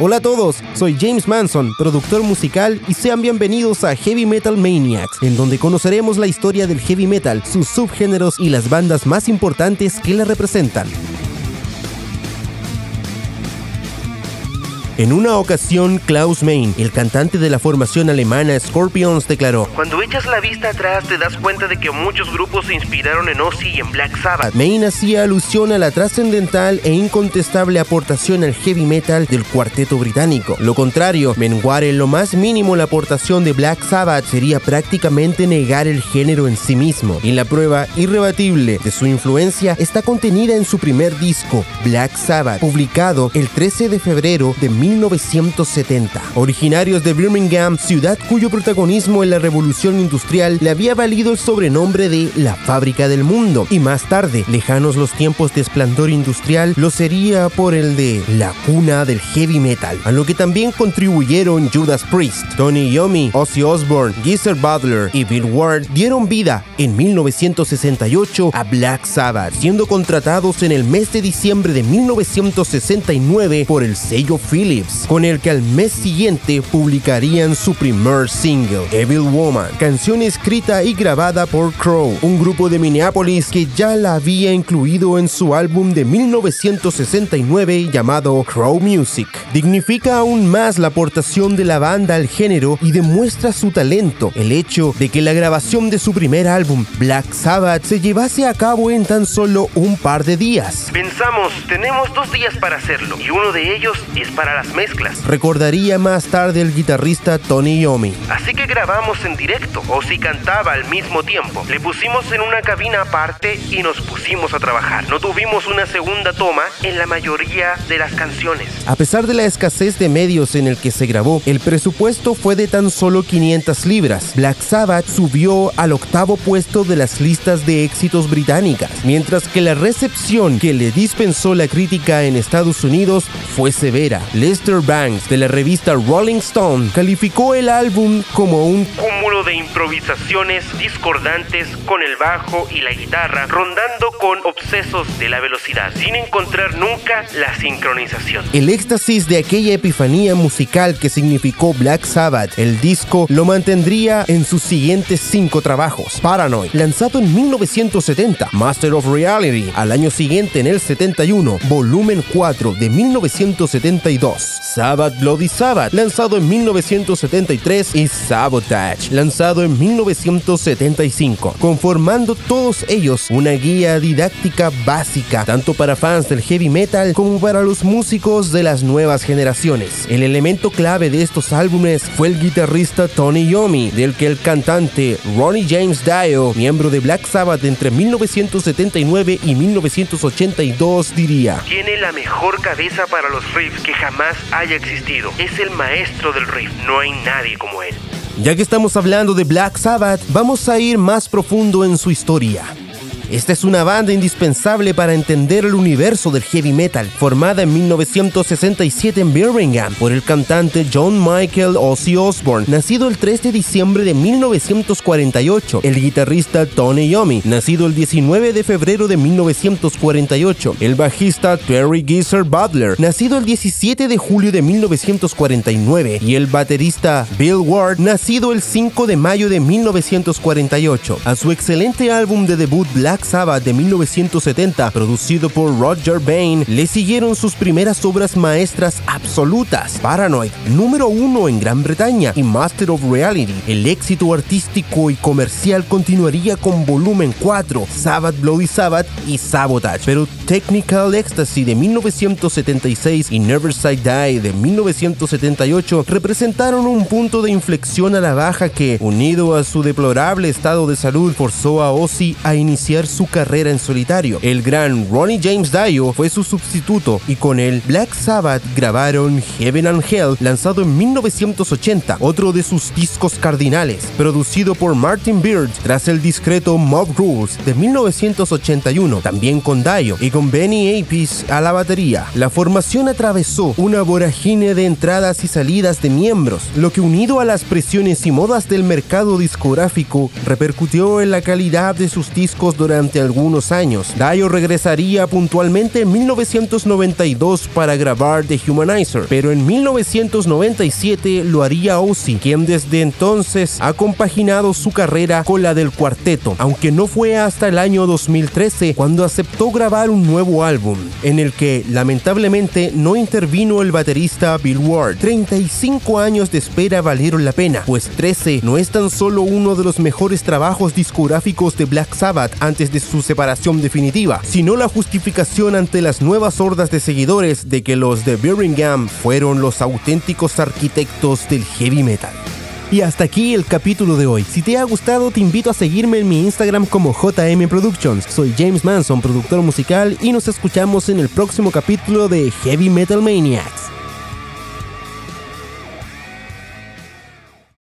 Hola a todos, soy James Manson, productor musical y sean bienvenidos a Heavy Metal Maniacs, en donde conoceremos la historia del heavy metal, sus subgéneros y las bandas más importantes que la representan. En una ocasión, Klaus Main, el cantante de la formación alemana Scorpions, declaró: Cuando echas la vista atrás, te das cuenta de que muchos grupos se inspiraron en Ozzy y en Black Sabbath. Main hacía alusión a la trascendental e incontestable aportación al heavy metal del cuarteto británico. Lo contrario, menguar en lo más mínimo la aportación de Black Sabbath sería prácticamente negar el género en sí mismo. Y la prueba irrebatible de su influencia está contenida en su primer disco, Black Sabbath, publicado el 13 de febrero de 1970. Originarios de Birmingham, ciudad cuyo protagonismo en la revolución industrial le había valido el sobrenombre de la fábrica del mundo, y más tarde, lejanos los tiempos de esplendor industrial, lo sería por el de la cuna del heavy metal, a lo que también contribuyeron Judas Priest, Tony Iommi, Ozzy Osbourne, Geezer Butler y Bill Ward dieron vida en 1968 a Black Sabbath, siendo contratados en el mes de diciembre de 1969 por el sello Con el que al mes siguiente publicarían su primer single, Evil Woman, canción escrita y grabada por Crow, un grupo de Minneapolis que ya la había incluido en su álbum de 1969 llamado Crow Music. Dignifica aún más la aportación de la banda al género y demuestra su talento, el hecho de que la grabación de su primer álbum, Black Sabbath, se llevase a cabo en tan solo un par de días. Pensamos, tenemos dos días para hacerlo y uno de ellos es para las mezclas. Recordaría más tarde el guitarrista Tony Yomi. Así que grabamos en directo, o si cantaba al mismo tiempo. Le pusimos en una cabina aparte y nos pusimos a trabajar. No tuvimos una segunda toma en la mayoría de las canciones. A pesar de la escasez de medios en el que se grabó, el presupuesto fue de tan solo 500 libras. Black Sabbath subió al octavo puesto de las listas de éxitos británicas, mientras que la recepción que le dispensó la crítica en Estados Unidos fue severa. Lester Banks de la revista Rolling Stone calificó el álbum como un cúmulo de improvisaciones discordantes con el bajo y la guitarra, rondando con obsesos de la velocidad, sin encontrar nunca la sincronización. El éxtasis de aquella epifanía musical que significó Black Sabbath, el disco lo mantendría en sus siguientes cinco trabajos. Paranoid, lanzado en 1970, Master of Reality, al año siguiente en el 71, volumen 4 de 1972, Sabbath Bloody Sabbath, lanzado en 1973, y Sabotage, lanzado en 1975, conformando todos ellos una guía didáctica básica, tanto para fans del heavy metal como para los músicos de las nuevas generaciones. El elemento clave de estos álbumes fue el guitarrista Tony Yomi, del que el cantante Ronnie James Dio, miembro de Black Sabbath entre 1979 y 1982, diría: Tiene la mejor cabeza para los riffs que jamás haya existido. Es el maestro del riff, no hay nadie como él. Ya que estamos hablando de Black Sabbath, vamos a ir más profundo en su historia. Esta es una banda indispensable para entender el universo del heavy metal, formada en 1967 en Birmingham por el cantante John Michael Ozzy Osbourne, nacido el 3 de diciembre de 1948, el guitarrista Tony Yomi, nacido el 19 de febrero de 1948, el bajista Terry Geezer Butler, nacido el 17 de julio de 1949, y el baterista Bill Ward, nacido el 5 de mayo de 1948. A su excelente álbum de debut Black Sabbath de 1970, producido por Roger Bain, le siguieron sus primeras obras maestras absolutas, Paranoid, número uno en Gran Bretaña, y Master of Reality. El éxito artístico y comercial continuaría con volumen 4, Sabbath Bloody Sabbath y Sabotage, pero Technical Ecstasy de 1976 y Never Say Die de 1978 representaron un punto de inflexión a la baja que, unido a su deplorable estado de salud, forzó a Ozzy a iniciar su carrera en solitario. El gran Ronnie James Dio fue su sustituto y con él Black Sabbath grabaron Heaven and Hell lanzado en 1980, otro de sus discos cardinales, producido por Martin Beard tras el discreto Mob Rules de 1981, también con Dio y con Benny Apis a la batería. La formación atravesó una voragine de entradas y salidas de miembros, lo que unido a las presiones y modas del mercado discográfico repercutió en la calidad de sus discos durante durante algunos años. Dio regresaría puntualmente en 1992 para grabar The Humanizer, pero en 1997 lo haría Ozzy, quien desde entonces ha compaginado su carrera con la del cuarteto, aunque no fue hasta el año 2013 cuando aceptó grabar un nuevo álbum, en el que lamentablemente no intervino el baterista Bill Ward. 35 años de espera valieron la pena, pues 13 no es tan solo uno de los mejores trabajos discográficos de Black Sabbath de su separación definitiva, sino la justificación ante las nuevas hordas de seguidores de que los de Birmingham fueron los auténticos arquitectos del heavy metal. Y hasta aquí el capítulo de hoy. Si te ha gustado, te invito a seguirme en mi Instagram como JM Productions. Soy James Manson, productor musical, y nos escuchamos en el próximo capítulo de Heavy Metal Maniacs.